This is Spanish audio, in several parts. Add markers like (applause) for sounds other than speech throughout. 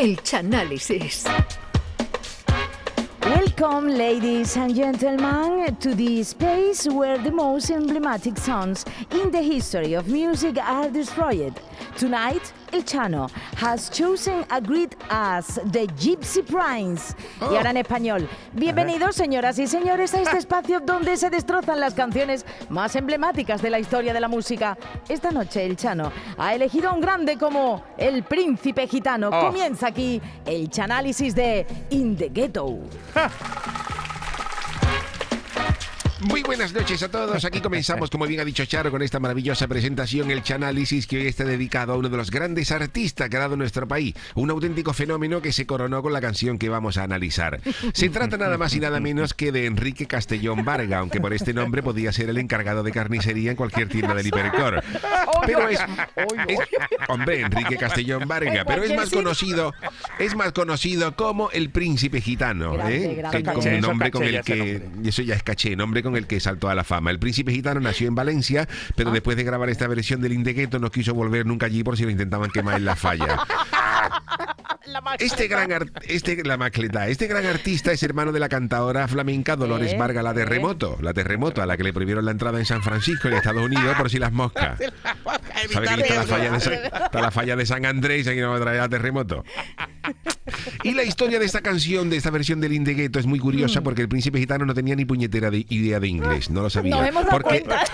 El Chanálisis. Welcome, ladies and gentlemen, to the space where the most emblematic songs in the history of music are destroyed. Tonight, El Chano has chosen a grid as the Gypsy Prince. Y ahora en español. Bienvenidos, señoras y señores, a este espacio (laughs) donde se destrozan las canciones más emblemáticas de la historia de la música. Esta noche, El Chano ha elegido a un grande como el Príncipe Gitano. Comienza aquí el chanálisis de In the Ghetto. Muy buenas noches a todos. Aquí comenzamos, como bien ha dicho Charo, con esta maravillosa presentación, el Chanálisis, que hoy está dedicado a uno de los grandes artistas que ha dado nuestro país. Un auténtico fenómeno que se coronó con la canción que vamos a analizar. Se trata nada más y nada menos que de Enrique Castellón Varga, aunque por este nombre podía ser el encargado de carnicería en cualquier tienda del Hipercor. Pero es, es- hombre, Enrique Castellón Varga, pero es más conocido, es más conocido como el Príncipe Gitano, ¿eh? que Caché, un eso nombre con el que eso ya es caché, nombre con el que saltó a la fama. El príncipe gitano nació en Valencia, pero después de grabar esta versión del Indegueto no quiso volver nunca allí por si lo intentaban quemar en la falla. (laughs) Este gran este la macleta, este gran artista es hermano de la cantadora flamenca Dolores ¿Eh? Varga la ¿Eh? Terremoto, la Terremoto a la que le prohibieron la entrada en San Francisco en Estados Unidos por si las moscas. (laughs) ¿Sabe que está la, falla de San, está la falla de San Andrés y aquí no va a traer a terremoto? (laughs) Y la historia de esta canción, de esta versión del Indegueto, es muy Mm. curiosa porque el príncipe gitano no tenía ni puñetera de idea de inglés, no lo sabía. Nos hemos dado Porque- cuenta.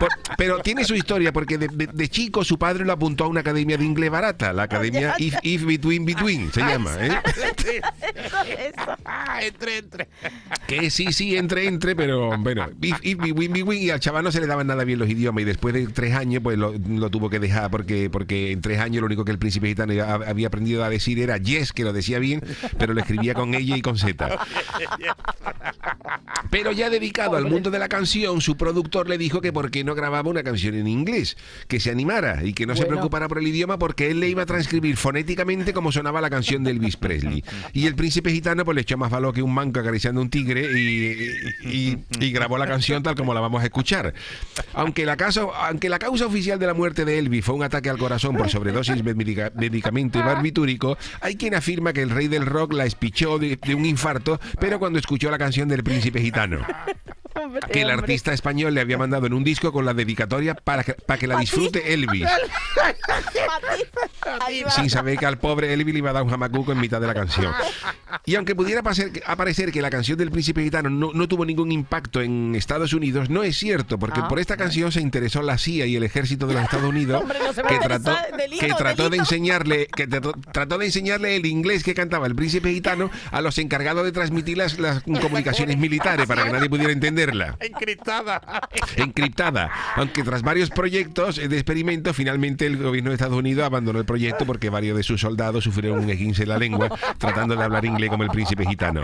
Por- pero tiene su historia porque de, de- de chico su padre lo apuntó a una academia de inglés barata, la academia If, If Between Between, se llama. ¿eh? (laughs) entre, entre. Que sí, sí, entre, entre, pero bueno, if, if, between, between, y al chaval no se le daban nada bien los idiomas y después de tres años pues lo, lo tuvo que dejar porque, porque en tres años lo único que el príncipe gitano había aprendido a decir era yes, que lo decía bien, pero lo escribía con ella y con Z. (laughs) Pero ya dedicado al mundo de la canción, su productor le dijo que por qué no grababa una canción en inglés, que se animara y que no se preocupara por el idioma porque él le iba a transcribir fonéticamente como sonaba la canción de Elvis Presley. Y el príncipe gitano pues le echó más valor que un manco acariciando un tigre y, y- y grabó la canción tal como la vamos a escuchar. Aunque la, causa, aunque la causa oficial de la muerte de Elvis fue un ataque al corazón por sobredosis de medica- medicamento y barbitúrico, hay quien afirma que el rey del rock la espichó de, de un infarto, pero cuando escuchó la canción del príncipe gitano que el artista español le había mandado en un disco con la dedicatoria para que, para que la disfrute Elvis, sin saber que al pobre Elvis le iba a dar un jamacuco en mitad de la canción. Y aunque pudiera parecer, aparecer que la canción del príncipe gitano no, no tuvo ningún impacto en Estados Unidos, no es cierto, porque Ah. por esta canción se interesó la CIA y el ejército de los Estados Unidos, (laughs) Hombre, no que trató. Delito, que trató de delito. enseñarle, que trató, trató de enseñarle el inglés que cantaba el príncipe gitano a los encargados de transmitir las, las (laughs) comunicaciones militares para que nadie pudiera Encriptada. encriptada. Aunque tras varios proyectos de experimento, finalmente el gobierno de Estados Unidos abandonó el proyecto porque varios de sus soldados sufrieron un esguince en la lengua tratando de hablar inglés como el príncipe gitano.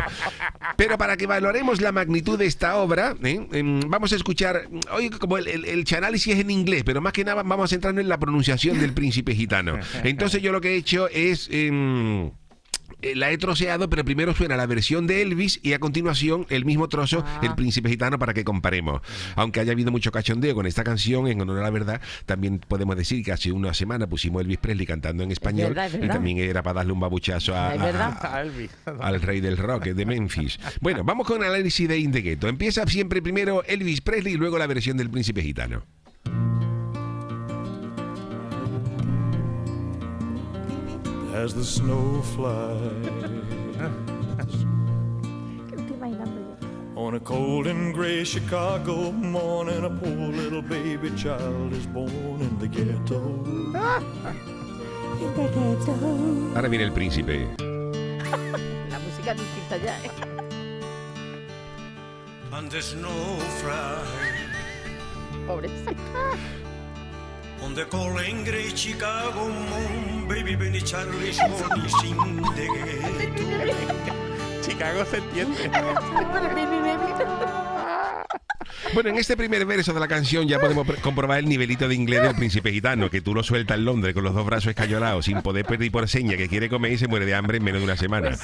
Pero para que valoremos la magnitud de esta obra, ¿eh? Em, vamos a escuchar, hoy como el, el, es en inglés, pero más que nada vamos a centrarnos en la pronunciación del príncipe gitano. Entonces yo lo que he hecho es... em, eh, la he troceado, pero primero suena la versión de Elvis y a continuación el mismo trozo, Ah. El Príncipe Gitano, para que comparemos. Aunque haya habido mucho cachondeo con esta canción, en honor a la verdad, también podemos decir que hace una semana pusimos Elvis Presley cantando en español verdad, es y también era para darle un babuchazo a- a- a- al rey del rock de Memphis. Bueno, vamos con el análisis de Indegueto. Empieza siempre primero Elvis Presley y luego la versión del Príncipe Gitano. As the snow flies ¿Qué me estoy imaginando yo? on a cold and gray Chicago morning. A poor little baby child is born in the ghetto. Ahora viene el príncipe. (laughs) La música es distinta ya. ¿eh? on the snow fry Pobre. On the and gray Chicago moon, baby Benny in the ghetto. Chicago se entiende. (laughs) Bueno, en este primer verso de la canción ya podemos comprobar el nivelito de inglés del príncipe gitano, que tú lo sueltas en Londres con los dos brazos escayolados, sin poder pedir por seña que quiere comer y se muere de hambre en menos de una semana.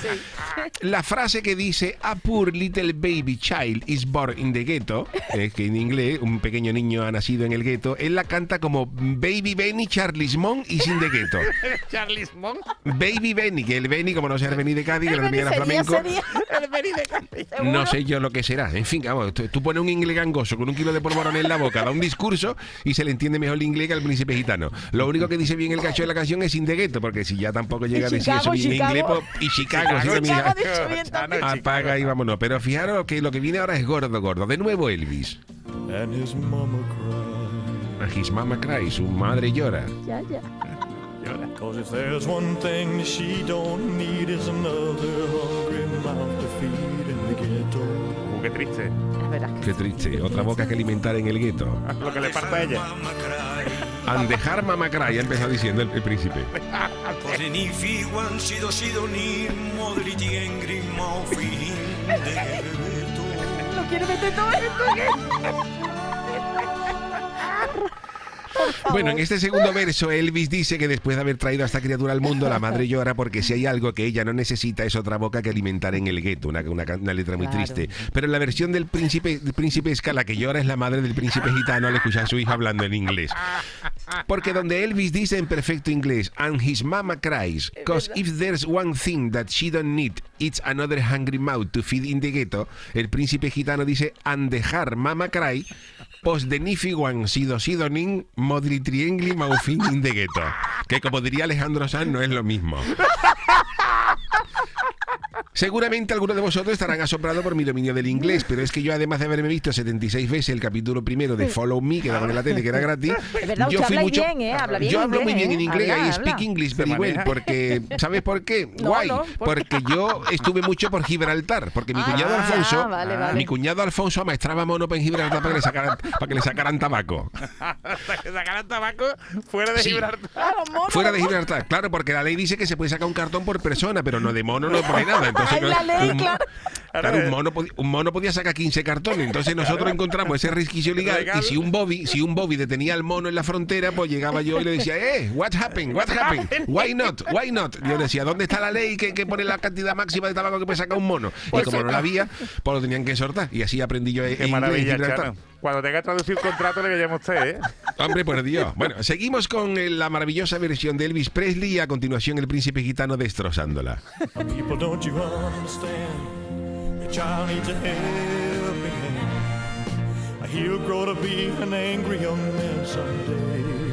La frase que dice A poor little baby child is born in the ghetto, es que en inglés un pequeño niño ha nacido en el gueto, él la canta como Baby Benny Charles Mon is in the ghetto. (laughs) Charlie Mon. Baby Benny, que el Benny, como no sea el Benny de Cádiz, que Benny sería, flamenco. sería. El Benny de Cádiz. No sé yo lo que será. En fin, vamos, tú, tú pones un inglés con un kilo de polvorón en la boca, da un discurso y se le entiende mejor el inglés que al príncipe gitano. Lo único que dice bien el cacho de la canción es Indegueto, porque si ya tampoco llega a decir eso Chicago, bien en inglés, Chicago. pues, y Chicago, sí, Chicago Chano, también. apaga y vámonos. Pero fijaros que lo que viene ahora es gordo, gordo. De nuevo Elvis. and his mama cried. A His Mama Cry, su madre llora. Ya, ya. Cause if there's one thing that she don't need is another hungry mouth to feed qué triste. Qué triste. Otra boca que alimentar en el gueto. Lo que le falta a ella. Mamma cry. And dejar Mama Cry, ya empezó diciendo el, el príncipe. (laughs) Lo quiere meter todo esto. Bueno, en este segundo verso, Elvis dice que después de haber traído a esta criatura al mundo, la madre llora porque si hay algo que ella no necesita es otra boca que alimentar en el gueto. Una, una, una letra muy Claro. triste. Pero en la versión del príncipe, del príncipe Esca, la que llora es la madre del príncipe gitano al escuchar a su hija hablando en inglés. Porque donde Elvis dice en perfecto inglés, and his mama cries, cause if there's one thing that she don't need, it's another hungry mouth to feed in the ghetto, el príncipe gitano dice, and dejar mama cry, pos de nifiguan sido sidonin, modri triengli maufin in the ghetto. Que como diría Alejandro Sanz, no es lo mismo. Seguramente algunos de vosotros estarán asombrados por mi dominio del inglés, pero es que yo, además de haberme visto 76 veces el capítulo primero de Follow Me, que daban en la tele, que era gratis, (laughs) verdad, yo fui mucho. bien, ¿eh? Habla bien yo hablo inglés, muy bien ¿eh? en inglés, Habla, I habla. speak English very well, porque, (laughs) ¿sabes por qué? No, Guay, no, ¿por qué? porque yo estuve mucho por Gibraltar, porque mi Ah, cuñado Alfonso, vale, vale. mi cuñado Alfonso amaestraba mono en Gibraltar para que le sacaran, para que le sacaran tabaco. (laughs) Hasta que sacaran tabaco fuera de Sí. Gibraltar. Claro, mono, Fuera de. Gibraltar, claro, porque la ley dice que se puede sacar un cartón por persona, pero no de mono no pone nada. Entonces, Ay, la ley, claro. Claro, un mono, podía- un mono podía sacar 15 cartones. Entonces nosotros encontramos ese resquicio legal, y si un Bobby, si un Bobby detenía al mono en la frontera, pues llegaba yo y le decía, eh, what happened, what happened, why not, why not. Yo decía, ¿dónde está la ley que, que pone la cantidad máxima de tabaco que puede sacar un mono? Y como no la había, pues lo tenían que soltar. Y así aprendí yo Qué inglés maravilla. Chano. Cuando tenga que traducir contrato le llamo a usted, ¿eh? Hombre, por Dios. Bueno, seguimos con eh, la maravillosa versión de Elvis Presley y a continuación el príncipe gitano destrozándola. Child needs a helping hand. He'll grow to be an angry young man someday.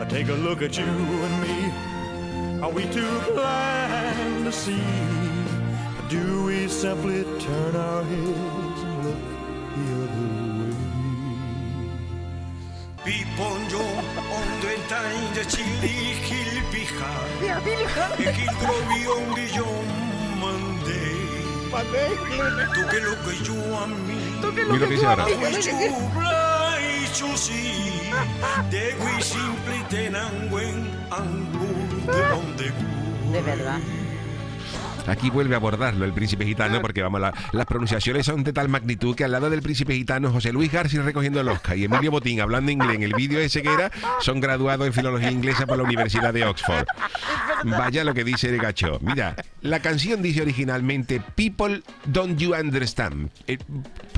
I take a look at you and me. Are we too blind to see? Or do we simply turn our heads and look the other way? Pipon yo on the time de chili hil pija. E hil grovion guillón mandé. Tú que lo que yo a mí. Mira lo que dice ahora. Chubla y chusi. De gui simple tenan buen angur de donde gu. De verdad. Aquí vuelve a abordarlo el príncipe gitano porque vamos, la- las pronunciaciones son de tal magnitud que al lado del príncipe gitano José Luis García recogiendo el Oscar y Emilio Botín hablando inglés en el vídeo ese que era, son graduados en filología inglesa por la Universidad de Oxford. Vaya lo que dice el gacho. Mira, la canción dice originalmente People don't you understand. Eh,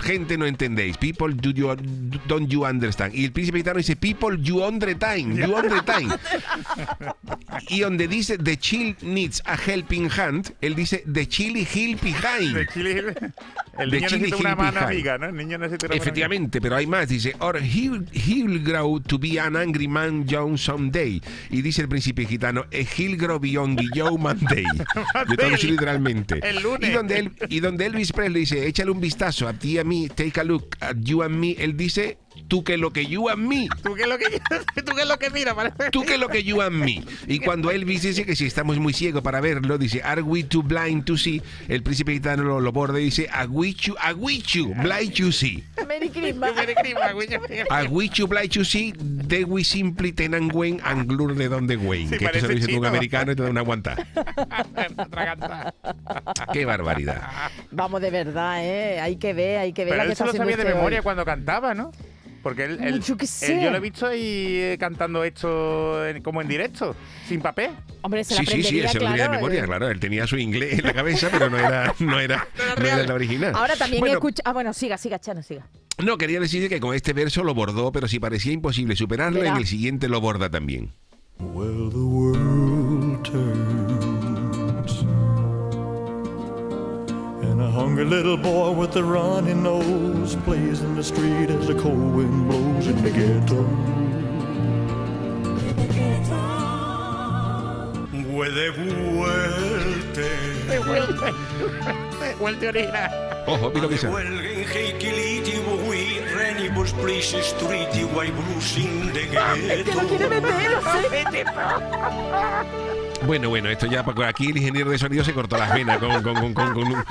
gente no entendéis. People do you, don't you understand. Y el príncipe gitano dice People you undertime. You undertime. Y donde dice The child needs a helping hand, él dice The chili hill behind. El niño necesita una mano amiga, ¿no? El niño necesita una mano Efectivamente, pero hay más. Dice, or he'll, he'll grow to be an angry man John someday. Y dice el príncipe gitano, "Eh, he'll grow beyond Joe Monday. Yo traducí literalmente. El lunes. Y donde, él, y donde Elvis Presley dice, échale un vistazo a ti y a mí, take a look at you and me, él dice, tú que lo que you and me. ¿Tú qué es lo que, (laughs) tú qué es lo que mira? Tú que lo que you and me. Y cuando Elvis dice que si estamos muy ciegos para verlo, dice, are we too blind to see? El príncipe gitano lo, lo borda y dice, are we too, are we too blind to see? Merry Christmas. Are we too blind to see? De we simply tenan Gwen and glur de donde Gwen. Sí, que esto se lo parece dice tú un americano y te da una aguanta. Atraganta. Qué barbaridad. Vamos, de verdad, ¿eh? Hay que ver, hay que ver Pero la que se lo sabía de memoria hoy. cuando cantaba, ¿no? Porque él, él- Yo él- lo he visto ahí eh, cantando esto en- como en directo, sin papel. Hombre, se la Sí, sí, sí, él se lo diría de memoria, eh. claro. Él tenía su inglés en la cabeza, pero no era, (laughs) no era, no era el original. Ahora también Bueno, escucha... Ah, bueno, siga, siga, Chano, siga. No, quería decir que con este verso lo bordó, pero si parecía imposible superarlo, Verá. en el siguiente lo borda también. Well, the world hungry little boy with a runny nose plays in the street as the cold wind blows in the ghetto. Puede vuelte. Vuelta original. Ojo, mira lo que sea. Huelgen heikiliti bui renibus please street guay blues in the ghetto. Bueno, bueno, esto ya, porque aquí el ingeniero de sonido se cortó las venas con, con- con- con- con un,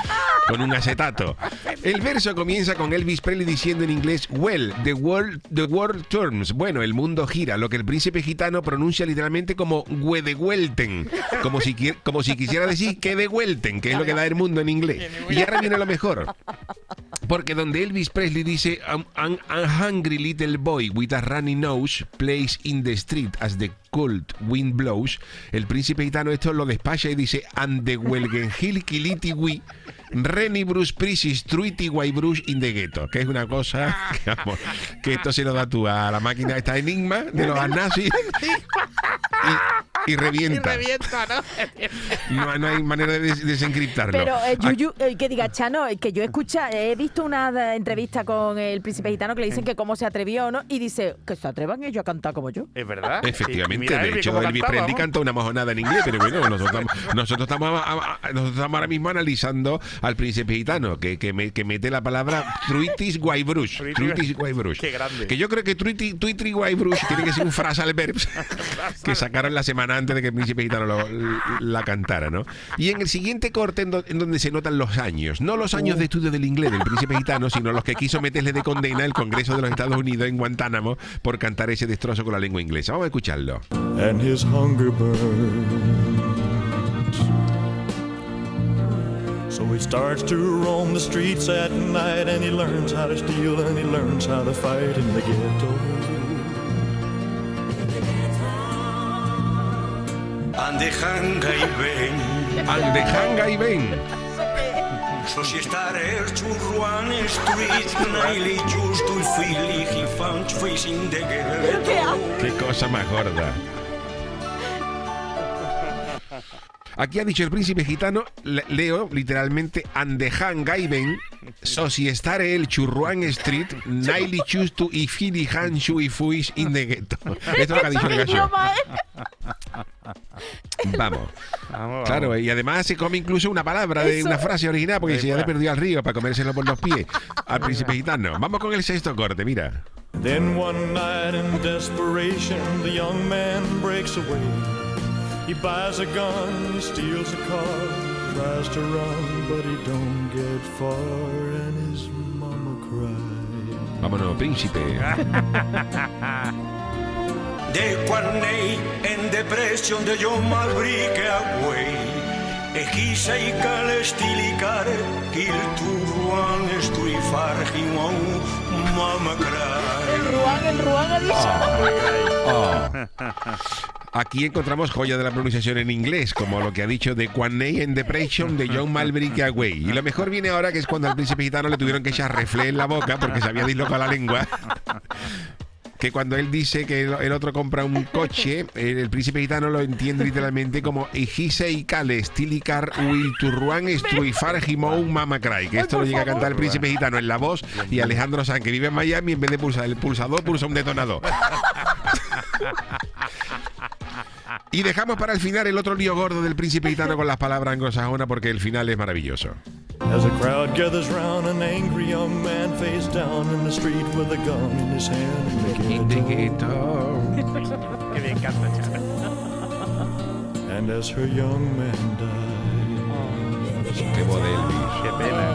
con un acetato. El verso comienza con Elvis Presley diciendo en inglés, well, the world, the world turns. Bueno, el mundo gira, lo que el príncipe gitano pronuncia literalmente como huedehuelten, como si, como si quisiera decir que devuelten, que es lo que da el mundo en inglés. Y ahora viene lo mejor. Porque donde Elvis Presley dice "I'm- hungry little boy with a runny nose plays in the street as the cold wind blows, el príncipe gitano esto lo despacha y dice and the welgen hill kiliti we Renny Bruce Prisis Truity Bruce in the ghetto, que es una cosa (laughs) que, que esto se lo da tú a la máquina esta enigma de los (laughs) nazis. Y, y (laughs) Y revienta. revienta, ¿no? No, no hay manera de des- desencriptarlo. Pero, eh, Yuyu, eh, que diga, Chano, que yo escucha, he visto una eh, entrevista con el príncipe gitano que le dicen que cómo se atrevió, ¿no? Y dice, que se atrevan ellos a cantar como yo. Es verdad. (laughs) Efectivamente, mira de Elvis hecho Elvis Presley canta una mojonada en inglés, pero bueno, nosotros, (laughs) nosotros, estamos, a- a- a- nosotros estamos ahora mismo analizando al príncipe gitano, que, que, me- que mete la palabra Truitis Guaybrush. Truitis- Truitis Guaybrush. Qué grande. Que yo creo que Truiti, Tuitri Guaybrush tiene que ser un frasal verbs que sacaron la semana antes de que el príncipe gitano lo- la cantara, ¿no? Y en el siguiente corte en, do- en donde se notan los años, no los años de estudio del inglés del príncipe gitano, sino los que quiso meterle de condena el Congreso de los Estados Unidos en Guantánamo por cantar ese destrozo con la lengua inglesa. Vamos a escucharlo. and his hunger. So he starts to roam the streets at night and he learns how to steal and he learns how to fight in the ghetto. And the hanga y ven. Al de Hanga y ven. Så si star er churruan street Naili just to feel he found facing the ghetto. Qué cosa más gorda. Aquí ha dicho el príncipe gitano, le- leo literalmente, Andejan Gaiben, so si estare el churruan street, naili chustu y fili hanshu y fuis in the ghetto. Esto es lo que ha dicho el gallo. (laughs) Vamos. Vamos, Claro, y además se come incluso una palabra de una frase original porque se ya le perdió al río para comérselo por los pies al príncipe gitano. Vamos con el sexto corte, mira. Then one night in desperation, the young man breaks away. He buys a gun, steals a car, tries to run, but he don't get far, and his mama cries. Vámonos, príncipe. (laughs) De Quarney en depression de John Malbrique away. E chisa i cale stilicare il turruan estuifar hiwan mama cry. El Ruán, el Ruán ha dicho. Aquí encontramos joya de la pronunciación en inglés, como lo que ha dicho de Quaney en Depression de John Malbrick Away. Y lo mejor viene ahora que es cuando al príncipe gitano le tuvieron que echar reflé en la boca porque se había dislocado la lengua. Que cuando él dice que el el otro compra un (laughs) coche, el, el príncipe gitano lo entiende literalmente como Ejise y Kale, Stilicar, Will Turruan, Struifar, Jimou, Mama Cry. Que esto lo llega a cantar el príncipe gitano en la voz y Alejandro Sanz, que vive en Miami, en vez de pulsar el pulsador, pulsa un detonador. Y dejamos para el final el otro lío gordo del príncipe gitano con las palabras anglosajonas porque el final es maravilloso. As a crowd gathers round an angry young man face down in the street with a gun in his hand In the ghetto. Que bien canta, Charo. And as her young man died Qué voz de Elvis. Qué pena.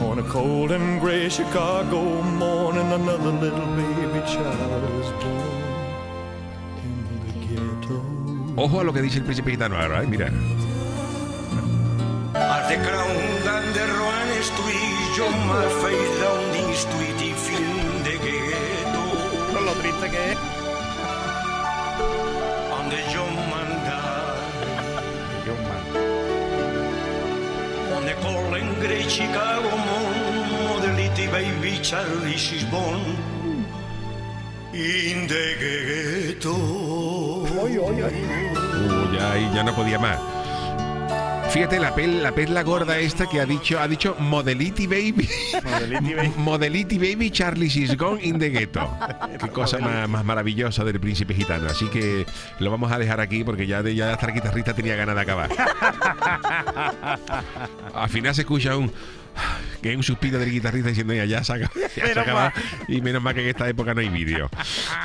On a cold and gray Chicago morning Another little baby child is born in the ghetto Ojo a lo que dice el príncipe gitano ahora, ¿eh? mira. At the crown and the ruan street, yo my face down the street y fin de ghetto. Con lo triste que es. And the young man died. John Man. On the cold and gray Chicago morning, the little baby child is born in the ghetto. Uy, ya, y ya no podía más. Fíjate la pel, la perla gorda esta que ha dicho, ha dicho Modelity Baby. Modelity Baby. (laughs) Modelity Baby Charlie is gone in the ghetto. (laughs) Qué cosa más, más maravillosa del príncipe gitano. Así que lo vamos a dejar aquí porque ya, de, ya hasta el guitarrista tenía ganas de acabar. (laughs) Al final se escucha un que es un suspiro del guitarrista diciendo ya, ya se acaba, ya se Menos acaba". mal. y menos mal que en esta época no hay vídeo.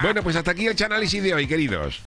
Bueno, pues hasta aquí el análisis de hoy, queridos.